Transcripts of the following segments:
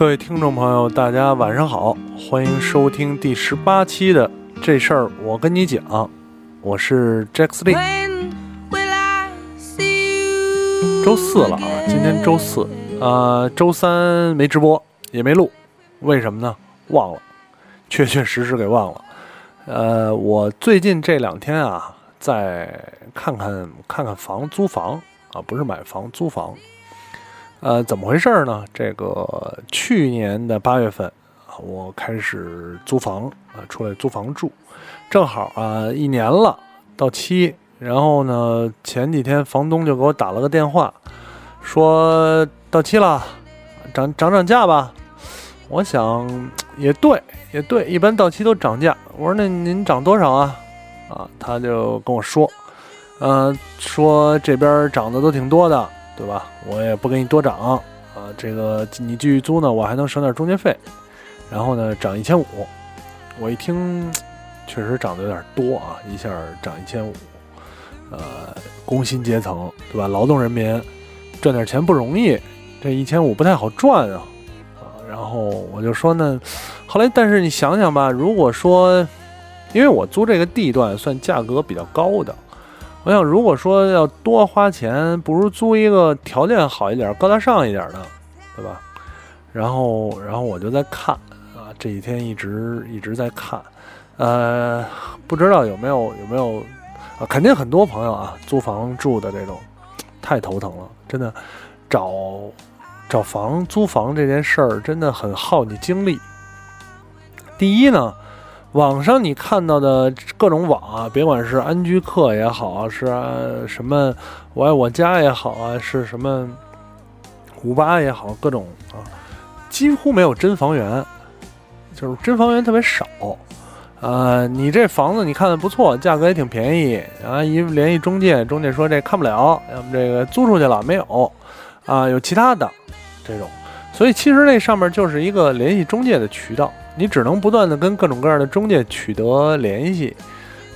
各位听众朋友，大家晚上好，欢迎收听第十八期的这事儿我跟你讲，我是 Jack Lee。周四了啊，今天周四，呃，周三没直播也没录，为什么呢？忘了，确确实实给忘了。呃，我最近这两天啊，在看看看看房租房啊，不是买房租房。呃，怎么回事呢？这个去年的八月份啊，我开始租房啊，出来租房住，正好啊一年了到期，然后呢前几天房东就给我打了个电话，说到期了，涨涨涨价吧。我想也对也对，一般到期都涨价。我说那您涨多少啊？啊，他就跟我说，呃，说这边涨的都挺多的。对吧？我也不给你多涨啊，这个你继续租呢，我还能省点中介费。然后呢，涨一千五。我一听，确实涨得有点多啊，一下涨一千五。呃，工薪阶层对吧？劳动人民赚点钱不容易，这一千五不太好赚啊。啊，然后我就说呢，后来但是你想想吧，如果说，因为我租这个地段算价格比较高的。我想，如果说要多花钱，不如租一个条件好一点、高大上一点的，对吧？然后，然后我就在看啊，这几天一直一直在看，呃，不知道有没有有没有啊？肯定很多朋友啊，租房住的这种太头疼了，真的，找找房租房这件事儿真的很耗你精力。第一呢。网上你看到的各种网啊，别管是安居客也好，是什么我爱我家也好啊，是什么五八也好，各种啊，几乎没有真房源，就是真房源特别少。呃，你这房子你看的不错，价格也挺便宜啊，一联系中介，中介说这看不了，要么这个租出去了没有啊，有其他的这种，所以其实那上面就是一个联系中介的渠道。你只能不断的跟各种各样的中介取得联系，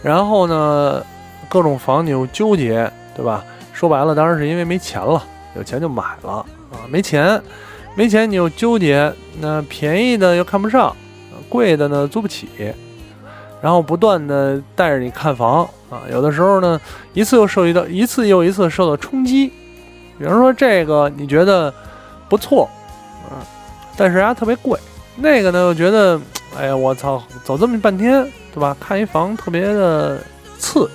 然后呢，各种房你又纠结，对吧？说白了，当然是因为没钱了，有钱就买了啊，没钱，没钱你又纠结，那便宜的又看不上，贵的呢租不起，然后不断的带着你看房啊，有的时候呢，一次又受到一次又一次受到冲击，比如说这个你觉得不错，但是啊特别贵。那个呢，我觉得，哎呀，我操，走这么半天，对吧？看一房特别的次，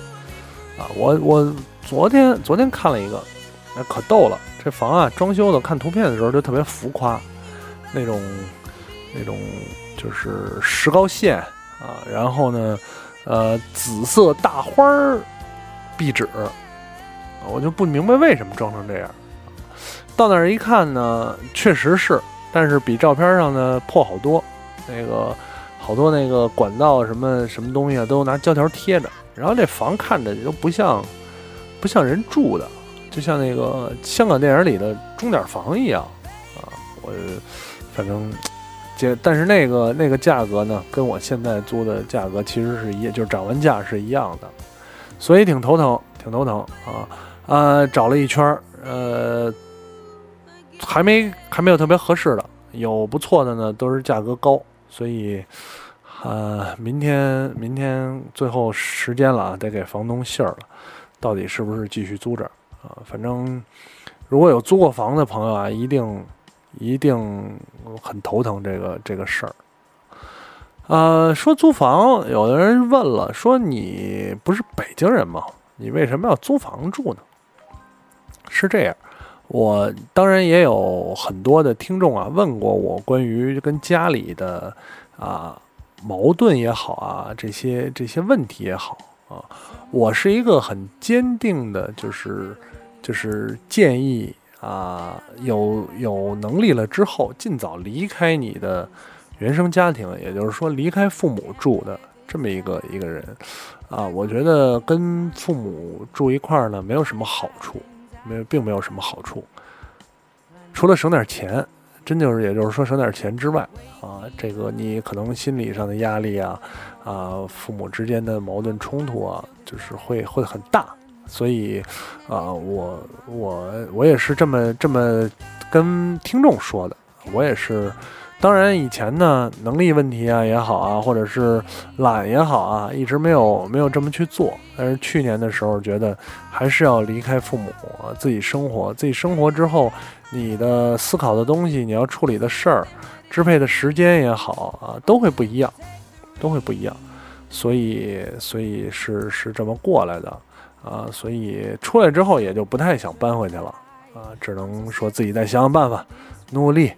啊，我我昨天昨天看了一个，那可逗了，这房啊，装修的，看图片的时候就特别浮夸，那种那种就是石膏线啊，然后呢，呃，紫色大花儿壁纸，我就不明白为什么装成这样。到那儿一看呢，确实是。但是比照片上的破好多，那个好多那个管道什么什么东西啊，都拿胶条贴着。然后这房看着就不像，不像人住的，就像那个香港电影里的钟点房一样啊。我反正，这但是那个那个价格呢，跟我现在租的价格其实是一，就是涨完价是一样的，所以挺头疼，挺头疼啊。呃，找了一圈儿，呃。还没还没有特别合适的，有不错的呢，都是价格高，所以，呃，明天明天最后时间了啊，得给房东信儿了，到底是不是继续租这儿啊？反正如果有租过房的朋友啊，一定一定很头疼这个这个事儿。呃，说租房，有的人问了，说你不是北京人吗？你为什么要租房住呢？是这样。我当然也有很多的听众啊问过我关于跟家里的啊矛盾也好啊这些这些问题也好啊，我是一个很坚定的，就是就是建议啊有有能力了之后尽早离开你的原生家庭，也就是说离开父母住的这么一个一个人啊，我觉得跟父母住一块儿呢没有什么好处。没有，并没有什么好处，除了省点钱，真就是，也就是说省点钱之外，啊，这个你可能心理上的压力啊，啊，父母之间的矛盾冲突啊，就是会会很大，所以，啊，我我我也是这么这么跟听众说的我也是。当然，以前呢，能力问题啊也好啊，或者是懒也好啊，一直没有没有这么去做。但是去年的时候，觉得还是要离开父母，自己生活。自己生活之后，你的思考的东西，你要处理的事儿，支配的时间也好啊，都会不一样，都会不一样。所以，所以是是这么过来的啊。所以出来之后，也就不太想搬回去了啊，只能说自己再想想办法，努力，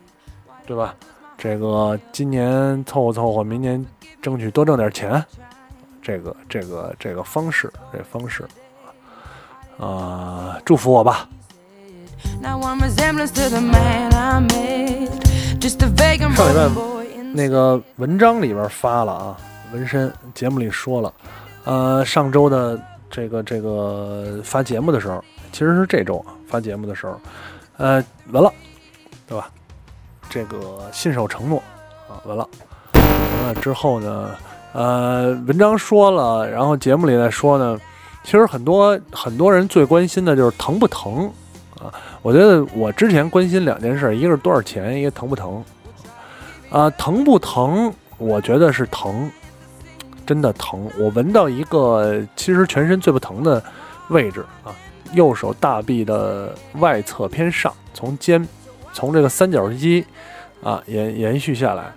对吧？这个今年凑合凑合，明年争取多挣点钱，这个这个这个方式，这方式，啊，祝福我吧。上礼拜那个文章里边发了啊，纹身节目里说了，呃，上周的这个这个发节目的时候，其实是这周啊发节目的时候，呃，纹了，对吧？这个信守承诺啊，完了，完了之后呢，呃，文章说了，然后节目里再说呢，其实很多很多人最关心的就是疼不疼啊。我觉得我之前关心两件事，一个是多少钱，一个疼不疼啊。疼不疼？我觉得是疼，真的疼。我闻到一个其实全身最不疼的位置啊，右手大臂的外侧偏上，从肩。从这个三角肌，啊延延续下来，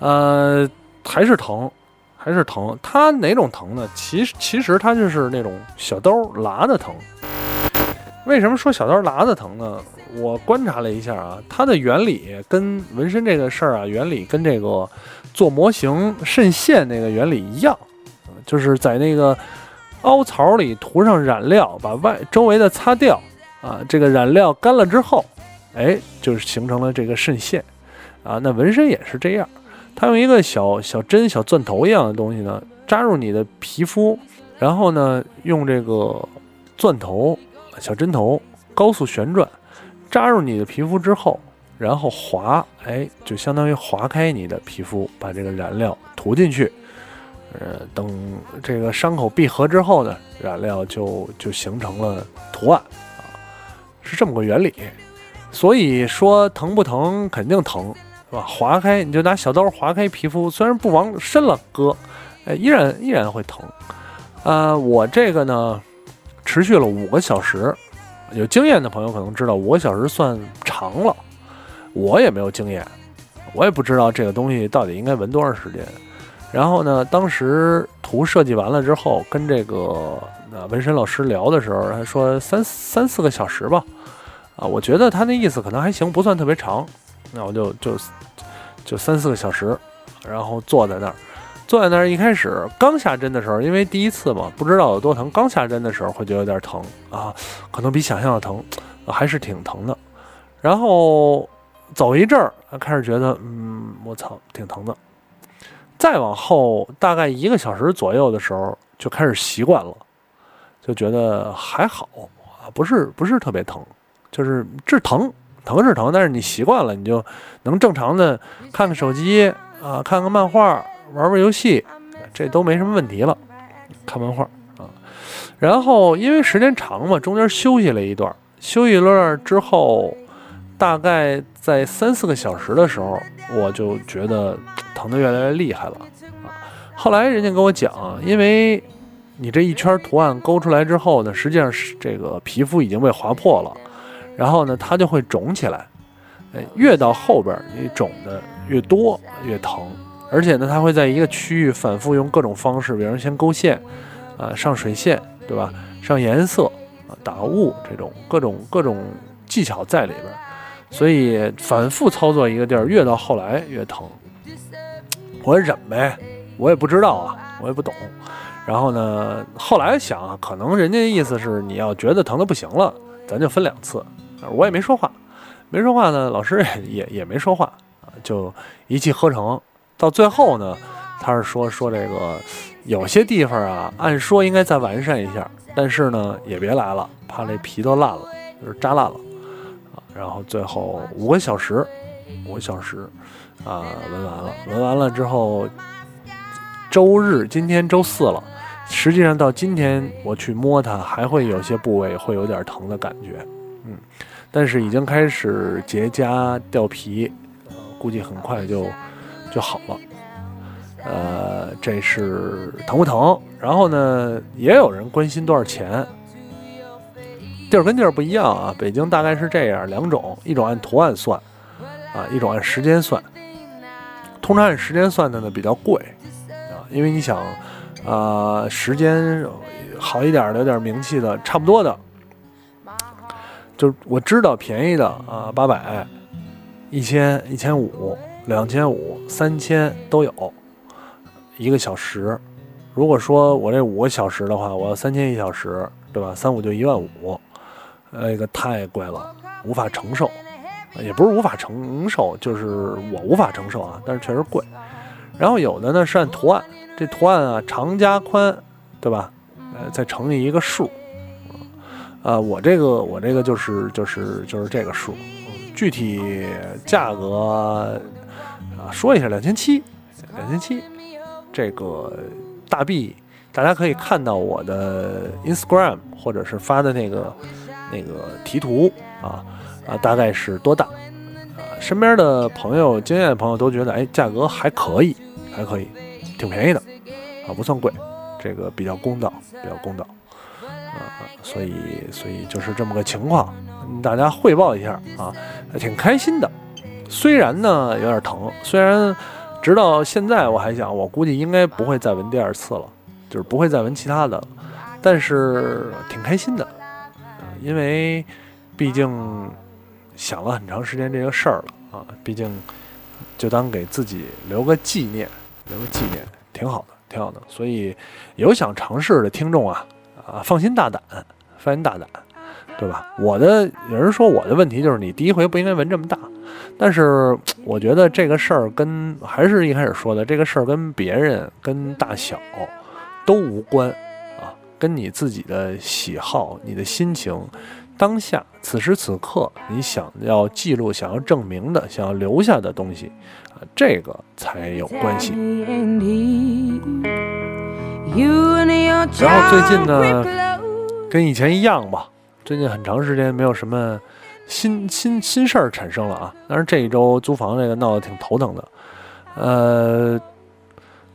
呃，还是疼，还是疼。它哪种疼呢？其实其实它就是那种小刀剌的疼。为什么说小刀剌的疼呢？我观察了一下啊，它的原理跟纹身这个事儿啊，原理跟这个做模型渗线那个原理一样，就是在那个凹槽里涂上染料，把外周围的擦掉，啊，这个染料干了之后。哎，就是形成了这个渗线，啊，那纹身也是这样，它用一个小小针、小钻头一样的东西呢，扎入你的皮肤，然后呢，用这个钻头、小针头高速旋转，扎入你的皮肤之后，然后划，哎，就相当于划开你的皮肤，把这个染料涂进去，呃，等这个伤口闭合之后呢，染料就就形成了图案，啊，是这么个原理。所以说疼不疼？肯定疼，是吧？划开你就拿小刀划开皮肤，虽然不往深了割，哎，依然依然会疼。呃，我这个呢，持续了五个小时。有经验的朋友可能知道，五个小时算长了。我也没有经验，我也不知道这个东西到底应该纹多长时间。然后呢，当时图设计完了之后，跟这个呃纹身老师聊的时候，他说三三四个小时吧。啊，我觉得他那意思可能还行，不算特别长，那我就就就三四个小时，然后坐在那儿，坐在那儿一开始刚下针的时候，因为第一次嘛，不知道有多疼，刚下针的时候会觉得有点疼啊，可能比想象的疼，还是挺疼的。然后走一阵儿，开始觉得，嗯，我操，挺疼的。再往后大概一个小时左右的时候，就开始习惯了，就觉得还好啊，不是不是特别疼。就是治疼，疼是疼，但是你习惯了，你就能正常的看看手机啊，看看漫画，玩玩游戏，这都没什么问题了。看漫画啊，然后因为时间长嘛，中间休息了一段，休息一段之后，大概在三四个小时的时候，我就觉得疼得越来越厉害了啊。后来人家跟我讲，因为你这一圈图案勾出来之后呢，实际上是这个皮肤已经被划破了。然后呢，它就会肿起来，哎，越到后边你肿的越多越疼，而且呢，它会在一个区域反复用各种方式，比如先勾线，啊，上水线，对吧？上颜色，打雾这种各种各种技巧在里边，所以反复操作一个地儿，越到后来越疼。我忍呗，我也不知道啊，我也不懂。然后呢，后来想，可能人家意思是你要觉得疼的不行了，咱就分两次。我也没说话，没说话呢，老师也也没说话啊，就一气呵成。到最后呢，他是说说这个有些地方啊，按说应该再完善一下，但是呢，也别来了，怕这皮都烂了，就是扎烂了啊。然后最后五个小时，五个小时啊，纹完了，纹完了之后，周日今天周四了，实际上到今天我去摸它，还会有些部位会有点疼的感觉，嗯。但是已经开始结痂掉皮，估计很快就就好了。呃，这是疼不疼？然后呢，也有人关心多少钱。地儿跟地儿不一样啊，北京大概是这样两种，一种按图案算，啊，一种按时间算。通常按时间算的呢比较贵，啊，因为你想，啊，时间好一点的、有点名气的，差不多的，就是我知道便宜的啊，八百、一千、一千五、两千五、三千都有，一个小时。如果说我这五个小时的话，我要三千一小时，对吧？三五就一万五。那个太贵了，无法承受，也不是无法承受，就是我无法承受啊。但是确实贵。然后有的呢是按图案，这图案啊长加宽，对吧？呃，再乘以一个数。啊，我这个我这个就是就是就是这个数。具体价格啊说一下，两千七，两千七。这个大币大家可以看到我的 Instagram 或者是发的那个。那个题图啊啊，大概是多大？啊，身边的朋友、经验的朋友都觉得，哎，价格还可以，还可以，挺便宜的，啊，不算贵，这个比较公道，比较公道，啊，所以，所以就是这么个情况，大家汇报一下啊，挺开心的。虽然呢有点疼，虽然直到现在我还想，我估计应该不会再纹第二次了，就是不会再纹其他的，但是挺开心的。因为，毕竟想了很长时间这个事儿了啊，毕竟就当给自己留个纪念，留个纪念，挺好的，挺好的。所以有想尝试的听众啊，啊，放心大胆，放心大胆，对吧？我的有人说我的问题就是你第一回不应该纹这么大，但是我觉得这个事儿跟还是一开始说的这个事儿跟别人跟大小都无关啊。跟你自己的喜好、你的心情、当下此时此刻你想要记录、想要证明的、想要留下的东西啊，这个才有关系。然后最近呢，跟以前一样吧，最近很长时间没有什么新新新事儿产生了啊。但是这一周租房这个闹得挺头疼的，呃。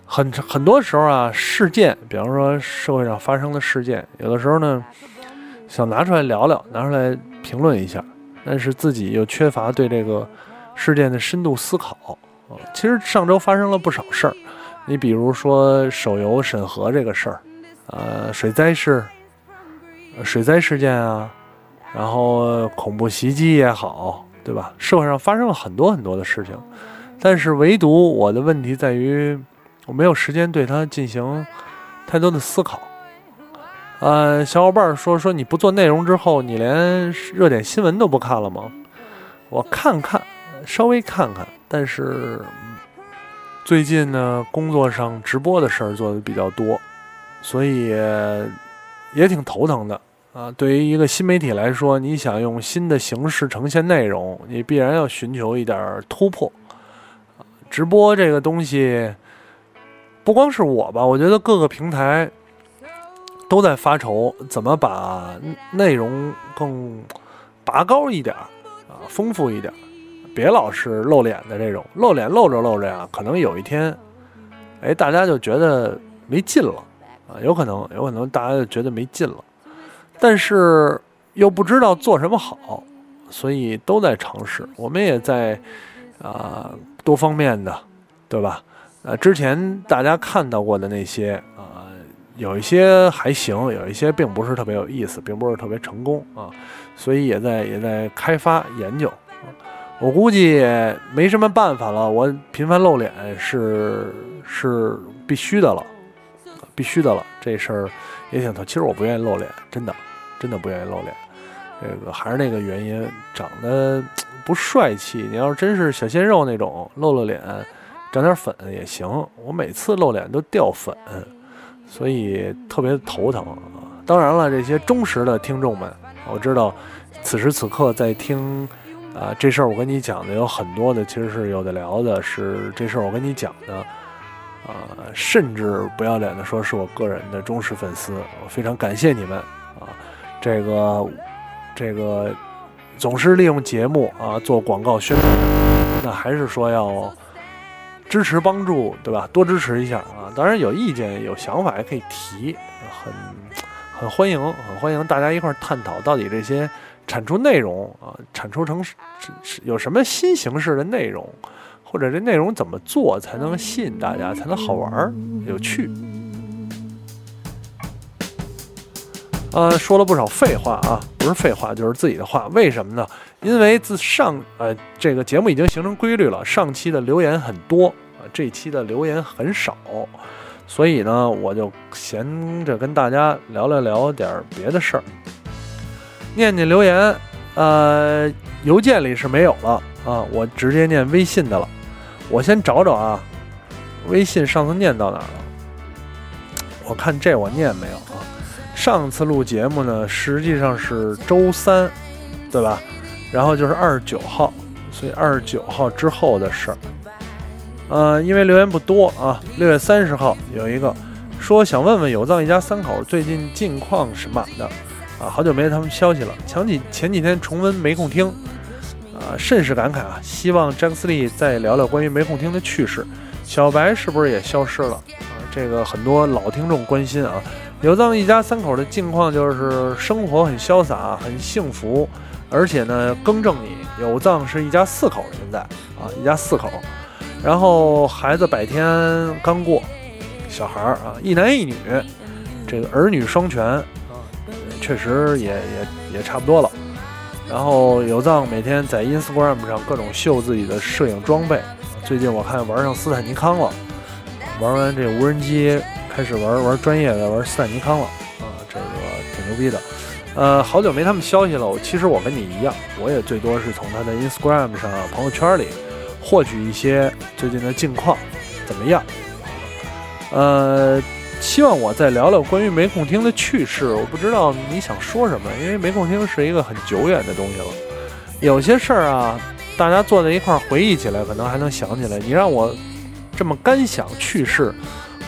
很很多时候啊，事件，比方说社会上发生的事件，有的时候呢，想拿出来聊聊，拿出来评论一下，但是自己又缺乏对这个事件的深度思考啊。其实上周发生了不少事儿，你比如说手游审核这个事儿，呃，水灾事，水灾事件啊，然后恐怖袭击也好，对吧？社会上发生了很多很多的事情，但是唯独我的问题在于。我没有时间对它进行太多的思考。呃，小伙伴说说你不做内容之后，你连热点新闻都不看了吗？我看看，稍微看看，但是最近呢，工作上直播的事儿做的比较多，所以也挺头疼的啊。对于一个新媒体来说，你想用新的形式呈现内容，你必然要寻求一点突破。直播这个东西。不光是我吧，我觉得各个平台都在发愁怎么把内容更拔高一点啊，丰富一点，别老是露脸的这种，露脸露着露着呀，可能有一天，哎，大家就觉得没劲了啊，有可能，有可能大家就觉得没劲了，但是又不知道做什么好，所以都在尝试，我们也在啊多方面的，对吧？呃，之前大家看到过的那些啊，有一些还行，有一些并不是特别有意思，并不是特别成功啊，所以也在也在开发研究。我估计没什么办法了，我频繁露脸是是必须的了，必须的了。这事儿也挺头，其实我不愿意露脸，真的，真的不愿意露脸。这个还是那个原因，长得不帅气。你要是真是小鲜肉那种，露露脸。长点粉也行，我每次露脸都掉粉，所以特别头疼。当然了，这些忠实的听众们，我知道此时此刻在听啊这事儿，我跟你讲的有很多的，其实是有的聊的，是这事儿我跟你讲的啊，甚至不要脸的说是我个人的忠实粉丝，我非常感谢你们啊。这个这个总是利用节目啊做广告宣传。那还是说要支持帮助，对吧？多支持一下啊！当然有意见、有想法也可以提，很很欢迎，很欢迎大家一块儿探讨到底这些产出内容啊，产出成是是有什么新形式的内容，或者这内容怎么做才能吸引大家，才能好玩儿、有趣。呃，说了不少废话啊，不是废话就是自己的话。为什么呢？因为自上呃这个节目已经形成规律了，上期的留言很多啊，这期的留言很少，所以呢，我就闲着跟大家聊聊聊点别的事儿，念念留言。呃，邮件里是没有了啊，我直接念微信的了。我先找找啊，微信上次念到哪儿了？我看这我念没有啊？上次录节目呢，实际上是周三，对吧？然后就是二十九号，所以二十九号之后的事儿。呃，因为留言不多啊，六月三十号有一个说想问问有藏一家三口最近近况什么的好久没他们消息了。前几前几天重温没空听，啊，甚是感慨啊。希望詹斯利再聊聊关于没空听的趣事。小白是不是也消失了啊？这个很多老听众关心啊。有藏一家三口的境况就是生活很潇洒，很幸福，而且呢，更正你，有藏是一家四口，现在啊，一家四口，然后孩子百天刚过，小孩儿啊，一男一女，这个儿女双全，确实也也也差不多了。然后有藏每天在 Instagram 上各种秀自己的摄影装备，最近我看玩上斯坦尼康了，玩完这无人机。开始玩玩专业的，玩斯坦尼康了啊，这个挺牛逼的。呃，好久没他们消息了。我其实我跟你一样，我也最多是从他的 Instagram 上朋友圈里获取一些最近的近况，怎么样？呃，希望我再聊聊关于没空听的趣事。我不知道你想说什么，因为没空听是一个很久远的东西了。有些事儿啊，大家坐在一块儿回忆起来，可能还能想起来。你让我这么干想趣事。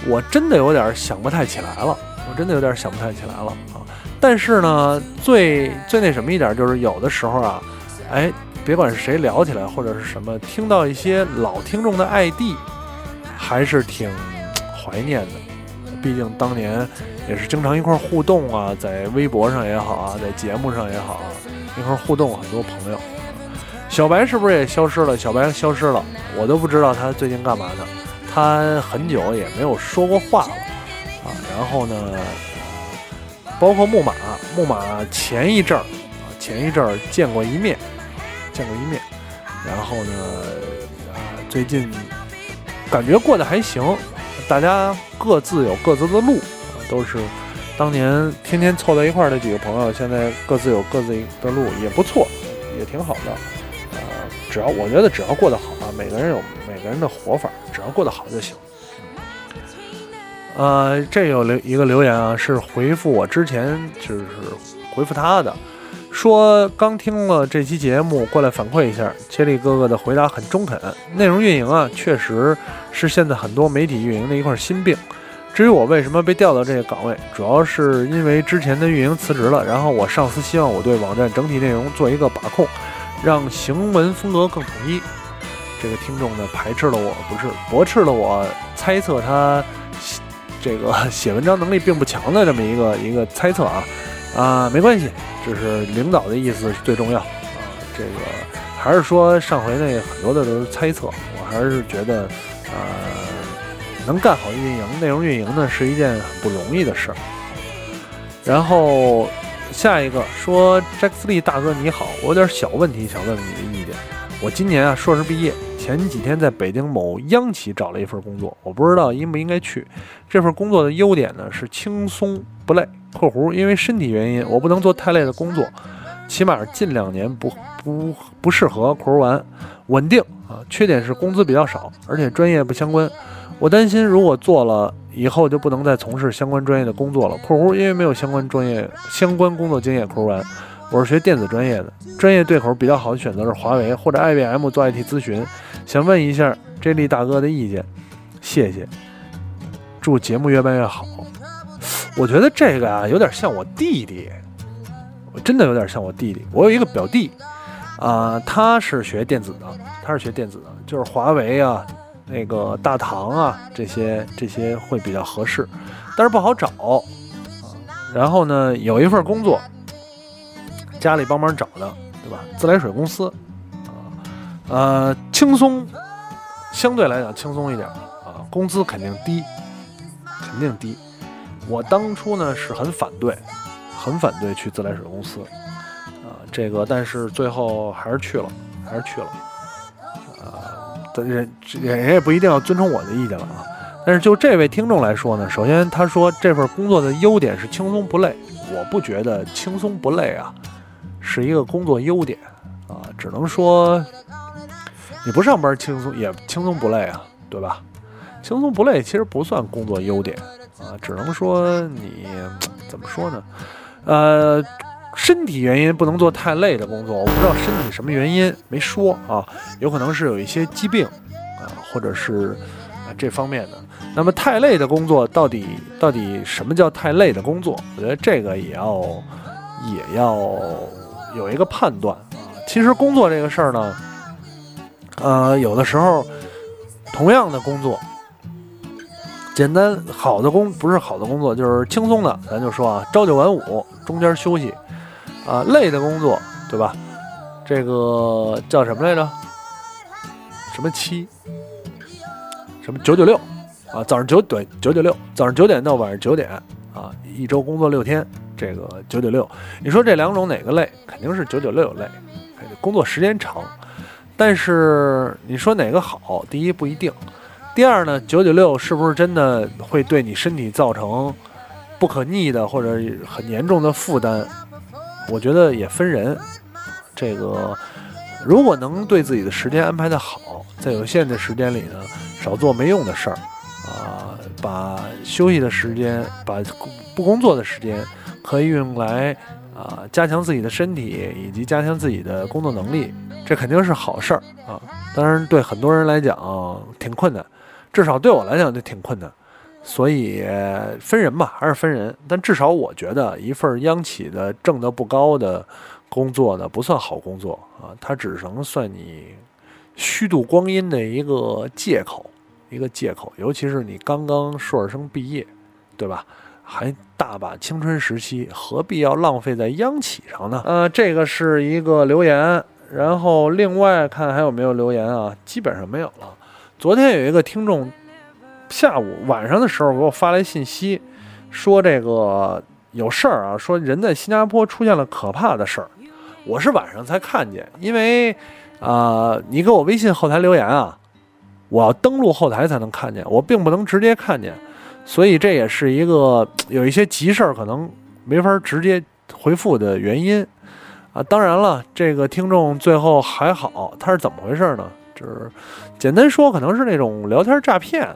我真的有点想不太起来了，我真的有点想不太起来了啊！但是呢，最最那什么一点就是有的时候啊，哎，别管是谁聊起来或者是什么，听到一些老听众的 ID，还是挺怀念的。毕竟当年也是经常一块互动啊，在微博上也好啊，在节目上也好啊，一块互动很多朋友。小白是不是也消失了？小白消失了，我都不知道他最近干嘛呢。他很久也没有说过话了啊，然后呢，包括木马，木马前一阵儿啊，前一阵儿见过一面，见过一面，然后呢，啊，最近感觉过得还行，大家各自有各自的路啊，都是当年天天凑在一块儿的几个朋友，现在各自有各自的路，也不错，也挺好的，呃，只要我觉得只要过得好啊，每个人有。每个人的活法，只要过得好就行。呃，这有留一个留言啊，是回复我之前就是回复他的，说刚听了这期节目，过来反馈一下，接力哥哥的回答很中肯。内容运营啊，确实是现在很多媒体运营的一块心病。至于我为什么被调到这个岗位，主要是因为之前的运营辞职了，然后我上司希望我对网站整体内容做一个把控，让行文风格更统一。这个听众呢排斥了我，不是驳斥了我，猜测他这个写文章能力并不强的这么一个一个猜测啊啊，没关系，这是领导的意思最重要啊。这个还是说上回那很多的都是猜测，我还是觉得呃，能干好运营、内容运营呢是一件很不容易的事儿。然后下一个说，Jack Lee 大哥你好，我有点小问题想问问你的意见。我今年啊硕士毕业。前几天在北京某央企找了一份工作，我不知道应不应该去。这份工作的优点呢是轻松不累（括弧因为身体原因我不能做太累的工作，起码近两年不不不适合）。括弧完稳定啊，缺点是工资比较少，而且专业不相关。我担心如果做了以后就不能再从事相关专业的工作了（括弧因为没有相关专业相关工作经验）。括弧完。我是学电子专业的，专业对口比较好的选择是华为或者 IBM 做 IT 咨询。想问一下 J 力大哥的意见，谢谢。祝节目越办越好。我觉得这个啊有点像我弟弟，我真的有点像我弟弟。我有一个表弟，啊，他是学电子的，他是学电子的，就是华为啊，那个大唐啊，这些这些会比较合适，但是不好找啊。然后呢，有一份工作，家里帮忙找的，对吧？自来水公司啊，呃，轻松，相对来讲轻松一点啊，工资肯定低，肯定低。我当初呢是很反对，很反对去自来水公司。啊这个，但是最后还是去了，还是去了，呃，人人也不一定要遵从我的意见了啊。但是就这位听众来说呢，首先他说这份工作的优点是轻松不累，我不觉得轻松不累啊是一个工作优点啊，只能说你不上班轻松也轻松不累啊，对吧？轻松不累其实不算工作优点啊，只能说你怎么说呢？呃。身体原因不能做太累的工作，我不知道身体什么原因没说啊，有可能是有一些疾病啊，或者是啊这方面的。那么太累的工作到底到底什么叫太累的工作？我觉得这个也要也要有一个判断啊。其实工作这个事儿呢，呃，有的时候同样的工作，简单好的工不是好的工作，就是轻松的，咱就说啊，朝九晚五，中间休息。啊，累的工作，对吧？这个叫什么来着？什么七？什么九九六？啊，早上九对九九六，早上九点到晚上九点，啊，一周工作六天，这个九九六。你说这两种哪个累？肯定是九九六累，工作时间长。但是你说哪个好？第一不一定，第二呢，九九六是不是真的会对你身体造成不可逆的或者很严重的负担？我觉得也分人，这个如果能对自己的时间安排的好，在有限的时间里呢，少做没用的事儿，啊，把休息的时间，把不工作的时间，可以用来啊加强自己的身体以及加强自己的工作能力，这肯定是好事儿啊。当然，对很多人来讲挺困难，至少对我来讲就挺困难。所以分人吧，还是分人。但至少我觉得，一份央企的挣得不高的工作呢，不算好工作啊，它只能算你虚度光阴的一个借口，一个借口。尤其是你刚刚硕士生毕业，对吧？还大把青春时期，何必要浪费在央企上呢？呃，这个是一个留言，然后另外看还有没有留言啊？基本上没有了。昨天有一个听众。下午晚上的时候给我发来信息，说这个有事儿啊，说人在新加坡出现了可怕的事儿。我是晚上才看见，因为啊，你给我微信后台留言啊，我要登录后台才能看见，我并不能直接看见，所以这也是一个 有一些急事儿可能没法直接回复的原因啊。当然了，这个听众最后还好，他是怎么回事呢？就是简单说，可能是那种聊天诈骗。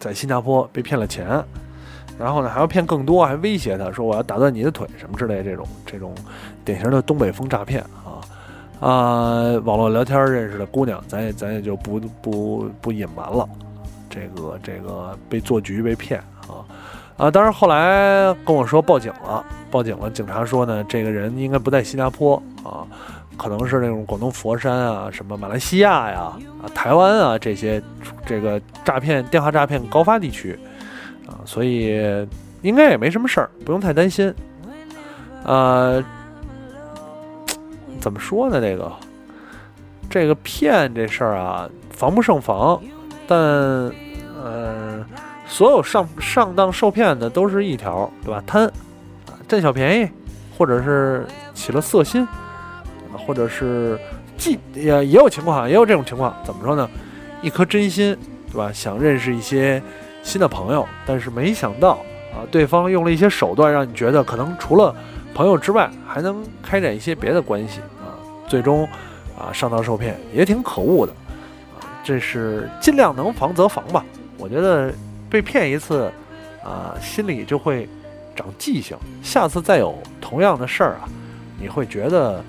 在新加坡被骗了钱，然后呢还要骗更多，还威胁他说我要打断你的腿什么之类这种这种典型的东北风诈骗啊啊！网络聊天认识的姑娘，咱也咱也就不不不隐瞒了，这个这个被做局被骗啊啊！当然后来跟我说报警了，报警了，警察说呢，这个人应该不在新加坡啊。可能是那种广东佛山啊，什么马来西亚呀、啊台湾啊这些，这个诈骗电话诈骗高发地区啊，所以应该也没什么事儿，不用太担心。呃，怎么说呢？这个这个骗这事儿啊，防不胜防。但呃，所有上上当受骗的都是一条，对吧？贪占小便宜，或者是起了色心。或者是，既也也有情况，也有这种情况，怎么说呢？一颗真心，对吧？想认识一些新的朋友，但是没想到啊，对方用了一些手段，让你觉得可能除了朋友之外，还能开展一些别的关系啊，最终啊上当受骗，也挺可恶的啊。这是尽量能防则防吧。我觉得被骗一次啊，心里就会长记性，下次再有同样的事儿啊，你会觉得。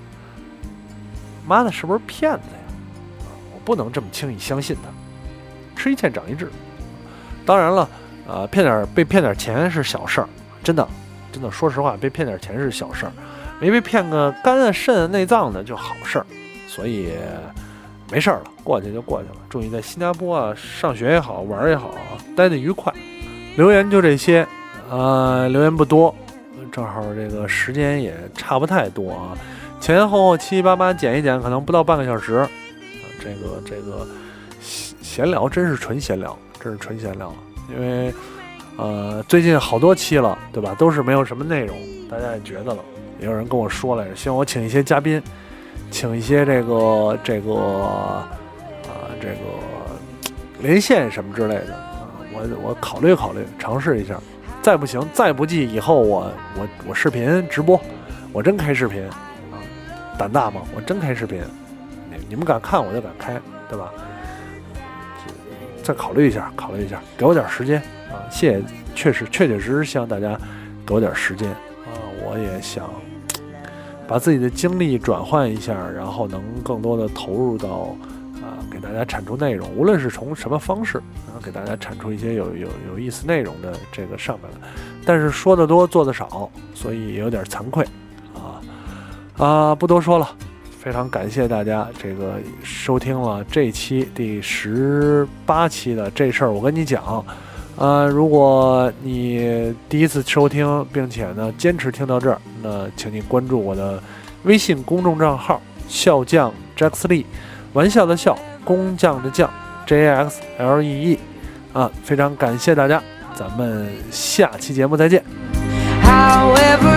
妈的，是不是骗子呀？我不能这么轻易相信他。吃一堑长一智。当然了，呃，骗点被骗点钱是小事儿，真的，真的，说实话，被骗点钱是小事儿，没被骗个肝啊、肾啊、内脏的就好事儿。所以没事儿了，过去就过去了。祝你在新加坡啊，上学也好，玩也好，待得愉快。留言就这些，呃，留言不多，正好这个时间也差不太多啊，前后七七八八剪一剪，可能不到半个小时。这个这个闲聊真是纯闲聊，真是纯闲聊，因为呃最近好多期了，对吧？都是没有什么内容，大家也觉得了。也有人跟我说来着，希望我请一些嘉宾，请一些这个这个啊这个连线什么之类的啊，我我考虑考虑，尝试一下。再不行，再不济，以后我我我视频直播，我真开视频啊，胆大吗？我真开视频，你你们敢看我就敢开，对吧？再考虑一下，考虑一下，给我点时间啊！谢谢，确实确确实实希望大家给我点时间啊！我也想把自己的精力转换一下，然后能更多的投入到啊，给大家产出内容，无论是从什么方式，然后给大家产出一些有有有意思内容的这个上面来。但是说的多，做的少，所以有点惭愧啊啊！不多说了。非常感谢大家这个收听了这期第十八期的这事儿，我跟你讲，呃，如果你第一次收听，并且呢坚持听到这儿，那请你关注我的微信公众账号“笑匠 Jaxlee”，玩笑的笑，工匠的匠，J X L E E，啊，非常感谢大家，咱们下期节目再见。However